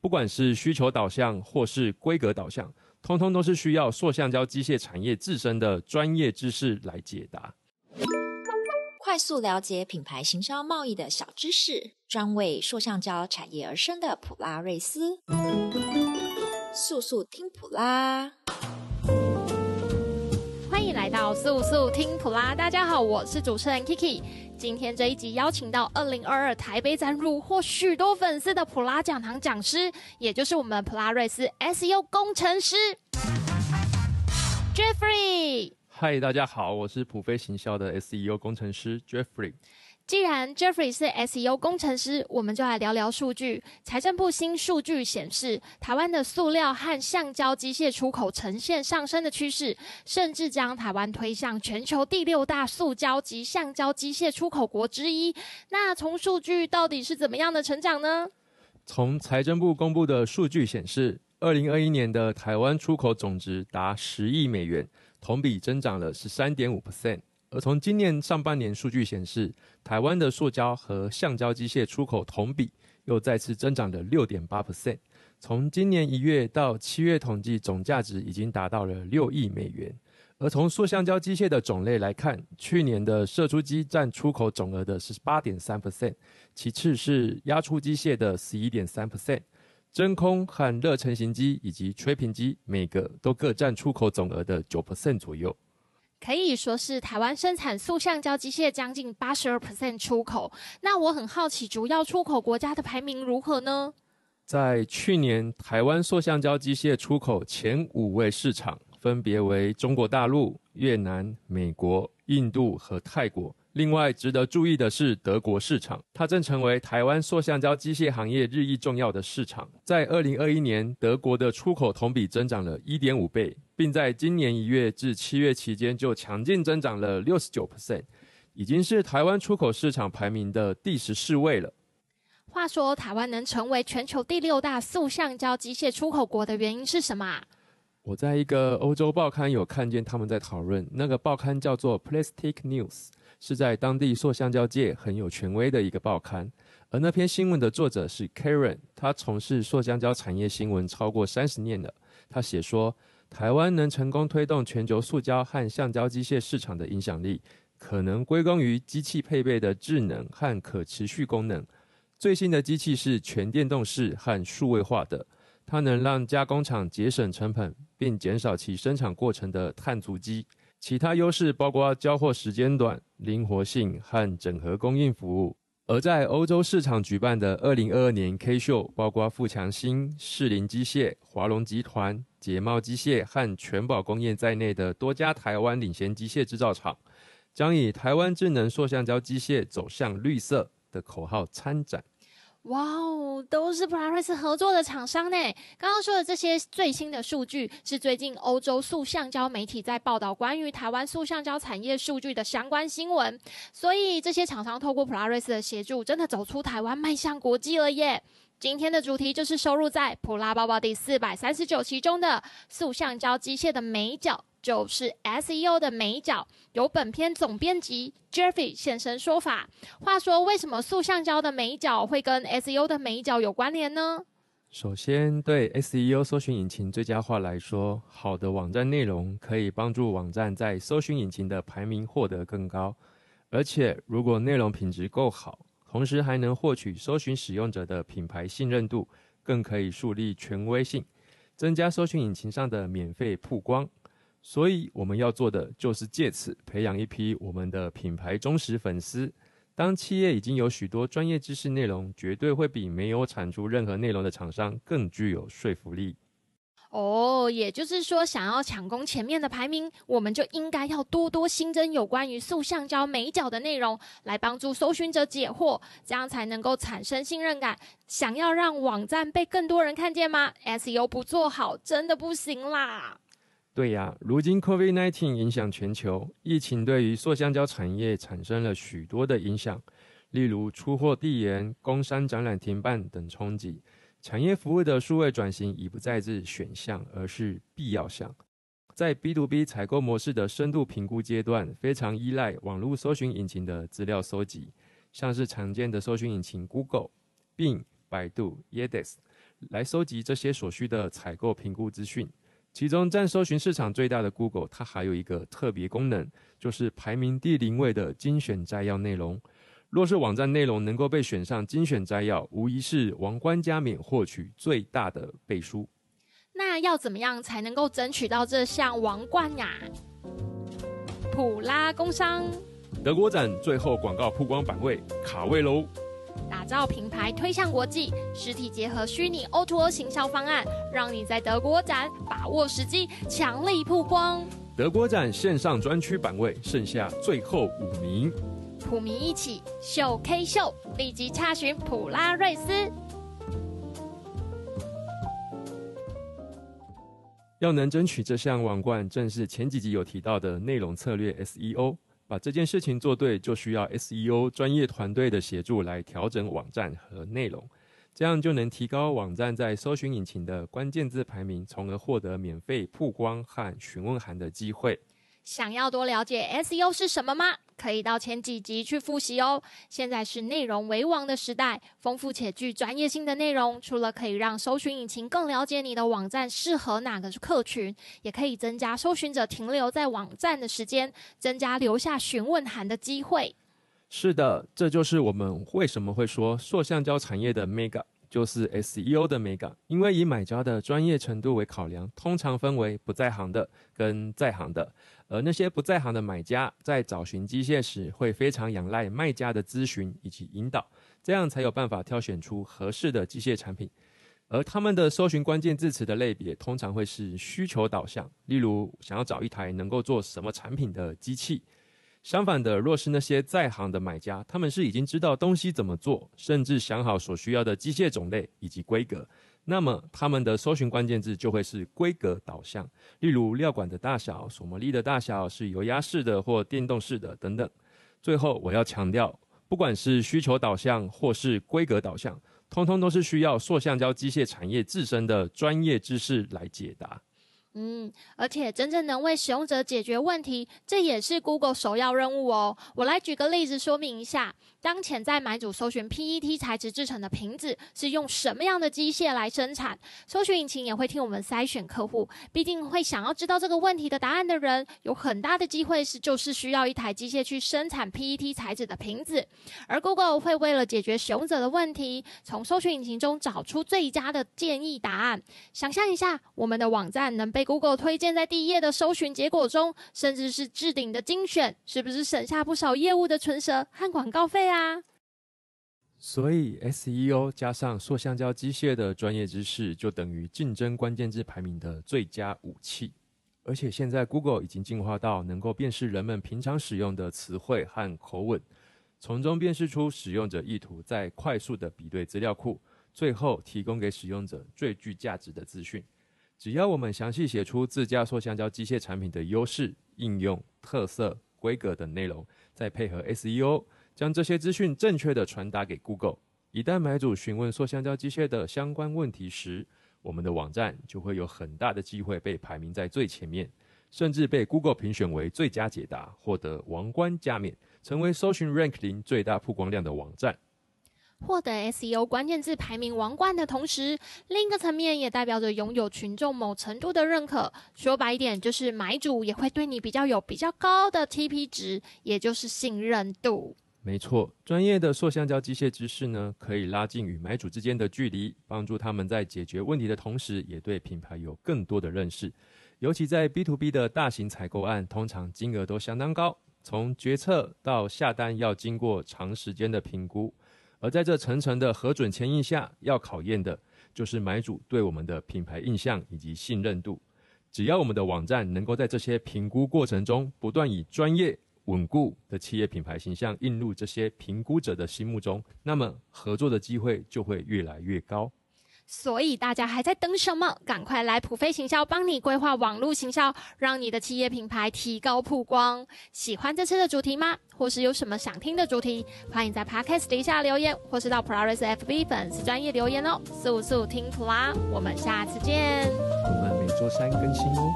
不管是需求导向或是规格导向，通通都是需要塑橡胶机械产业自身的专业知识来解答。快速了解品牌行销贸易的小知识，专为塑橡胶产业而生的普拉瑞斯，速速听普拉。来到速速听普拉，大家好，我是主持人 Kiki。今天这一集邀请到二零二二台北展入获许多粉丝的普拉讲堂讲师，也就是我们普拉瑞斯 SEO 工程师 Jeffrey。嗨，大家好，我是普飞行销的 SEO 工程师 Jeffrey。既然 Jeffrey 是 SEO 工程师，我们就来聊聊数据。财政部新数据显示，台湾的塑料和橡胶机械出口呈现上升的趋势，甚至将台湾推向全球第六大塑胶及橡胶机械出口国之一。那从数据到底是怎么样的成长呢？从财政部公布的数据显示，二零二一年的台湾出口总值达十亿美元，同比增长了十三点五 percent。而从今年上半年数据显示，台湾的塑胶和橡胶机械出口同比又再次增长了六点八 percent。从今年一月到七月统计总价值已经达到了六亿美元。而从塑橡胶机械的种类来看，去年的射出机占出口总额的十八点三 percent，其次是压出机械的十一点三 percent，真空和热成型机以及吹瓶机每个都各占出口总额的九 percent 左右。可以说是台湾生产塑橡胶机械将近八十二 percent 出口。那我很好奇，主要出口国家的排名如何呢？在去年，台湾塑橡胶机械出口前五位市场分别为中国大陆、越南、美国、印度和泰国。另外值得注意的是，德国市场，它正成为台湾塑橡胶机械行业日益重要的市场。在二零二一年，德国的出口同比增长了一点五倍，并在今年一月至七月期间就强劲增长了六十九 percent，已经是台湾出口市场排名的第十四位了。话说，台湾能成为全球第六大塑橡胶机械出口国的原因是什么？我在一个欧洲报刊有看见他们在讨论，那个报刊叫做 Plastic News。是在当地塑橡胶界很有权威的一个报刊，而那篇新闻的作者是 Karen，他从事塑橡胶产业新闻超过三十年了。他写说，台湾能成功推动全球塑胶和橡胶机械市场的影响力，可能归功于机器配备的智能和可持续功能。最新的机器是全电动式和数位化的，它能让加工厂节省成本，并减少其生产过程的碳足迹。其他优势包括交货时间短、灵活性和整合供应服务。而在欧洲市场举办的二零二二年 K 秀，包括富强新、士林机械、华龙集团、捷茂机械和全宝工业在内的多家台湾领先机械制造厂，将以“台湾智能塑橡胶机械走向绿色”的口号参展。哇哦，都是普拉瑞斯合作的厂商呢。刚刚说的这些最新的数据，是最近欧洲塑橡胶媒体在报道关于台湾塑橡胶产业数据的相关新闻。所以这些厂商透过普拉瑞斯的协助，真的走出台湾，迈向国际了耶。今天的主题就是收录在普拉包包第四百三十九期中的塑橡胶机械的美角。就是 SEO 的美角，由本篇总编辑 Jeffrey 现身说法。话说，为什么塑橡胶的美角会跟 SEO 的美角有关联呢？首先，对 SEO 搜寻引擎最佳化来说，好的网站内容可以帮助网站在搜寻引擎的排名获得更高。而且，如果内容品质够好，同时还能获取搜寻使用者的品牌信任度，更可以树立权威性，增加搜寻引擎上的免费曝光。所以我们要做的就是借此培养一批我们的品牌忠实粉丝。当企业已经有许多专业知识内容，绝对会比没有产出任何内容的厂商更具有说服力。哦，也就是说，想要抢攻前面的排名，我们就应该要多多新增有关于塑橡胶美角的内容，来帮助搜寻者解惑，这样才能够产生信任感。想要让网站被更多人看见吗？SEO 不做好，真的不行啦。对呀，如今 COVID-19 影响全球，疫情对于塑橡胶产业产生了许多的影响，例如出货递延、工商展览停办等冲击。产业服务的数位转型已不再是选项，而是必要项。在 B to B 采购模式的深度评估阶段，非常依赖网络搜寻引擎的资料搜集，像是常见的搜寻引擎 Google、Bing、百度、Yandex。来收集这些所需的采购评估资讯。其中占搜寻市场最大的 Google，它还有一个特别功能，就是排名第零位的精选摘要内容。若是网站内容能够被选上精选摘要，无疑是王冠加冕获取最大的背书。那要怎么样才能够争取到这项王冠呀？普拉工商，德国展最后广告曝光版位卡位喽！打造品牌推向国际，实体结合虚拟 O2O 行销方案，让你在德国展把握时机，强力曝光。德国展线上专区版位剩下最后五名。普迷一起秀 K 秀，立即查询普拉瑞斯。要能争取这项王冠，正是前几集有提到的内容策略 SEO。把这件事情做对，就需要 SEO 专业团队的协助来调整网站和内容，这样就能提高网站在搜寻引擎的关键字排名，从而获得免费曝光和询问函的机会。想要多了解 SEO 是什么吗？可以到前几集去复习哦。现在是内容为王的时代，丰富且具专业性的内容，除了可以让搜寻引擎更了解你的网站适合哪个客群，也可以增加搜寻者停留在网站的时间，增加留下询问函的机会。是的，这就是我们为什么会说塑橡胶产业的 Mega。就是 SEO 的美感，因为以买家的专业程度为考量，通常分为不在行的跟在行的。而那些不在行的买家，在找寻机械时，会非常仰赖卖家的咨询以及引导，这样才有办法挑选出合适的机械产品。而他们的搜寻关键字词的类别，通常会是需求导向，例如想要找一台能够做什么产品的机器。相反的，若是那些在行的买家，他们是已经知道东西怎么做，甚至想好所需要的机械种类以及规格，那么他们的搜寻关键字就会是规格导向，例如料管的大小、锁模力的大小是油压式的或电动式的等等。最后，我要强调，不管是需求导向或是规格导向，通通都是需要塑橡胶机械产业自身的专业知识来解答。嗯，而且真正能为使用者解决问题，这也是 Google 首要任务哦。我来举个例子说明一下。当前在买主搜寻 PET 材质制成的瓶子是用什么样的机械来生产，搜寻引擎也会替我们筛选客户。毕竟会想要知道这个问题的答案的人，有很大的机会是就是需要一台机械去生产 PET 材质的瓶子。而 Google 会为了解决使用者的问题，从搜寻引擎中找出最佳的建议答案。想象一下，我们的网站能被 Google 推荐在第一页的搜寻结果中，甚至是置顶的精选，是不是省下不少业务的唇舌和广告费？啊，所以 SEO 加上塑橡胶机械的专业知识，就等于竞争关键字排名的最佳武器。而且现在 Google 已经进化到能够辨识人们平常使用的词汇和口吻，从中辨识出使用者意图，再快速的比对资料库，最后提供给使用者最具价值的资讯。只要我们详细写出自家塑橡胶机械产品的优势、应用、特色、规格等内容。再配合 SEO，将这些资讯正确的传达给 Google。一旦买主询问塑橡胶机械的相关问题时，我们的网站就会有很大的机会被排名在最前面，甚至被 Google 评选为最佳解答，获得王冠加冕，成为搜寻 Rank 零最大曝光量的网站。获得 SEO 关键字排名王冠的同时，另一个层面也代表着拥有群众某程度的认可。说白一点，就是买主也会对你比较有比较高的 TP 值，也就是信任度。没错，专业的塑橡胶机械知识呢，可以拉近与买主之间的距离，帮助他们在解决问题的同时，也对品牌有更多的认识。尤其在 B to B 的大型采购案，通常金额都相当高，从决策到下单要经过长时间的评估。而在这层层的核准签印下，要考验的就是买主对我们的品牌印象以及信任度。只要我们的网站能够在这些评估过程中，不断以专业稳固的企业品牌形象映入这些评估者的心目中，那么合作的机会就会越来越高。所以大家还在等什么？赶快来普飞行销帮你规划网络行销，让你的企业品牌提高曝光。喜欢这次的主题吗？或是有什么想听的主题？欢迎在 Podcast 底下留言，或是到普拉瑞斯 FB 粉丝专业留言哦。速速听普拉，我们下次见。我们每周三更新哦。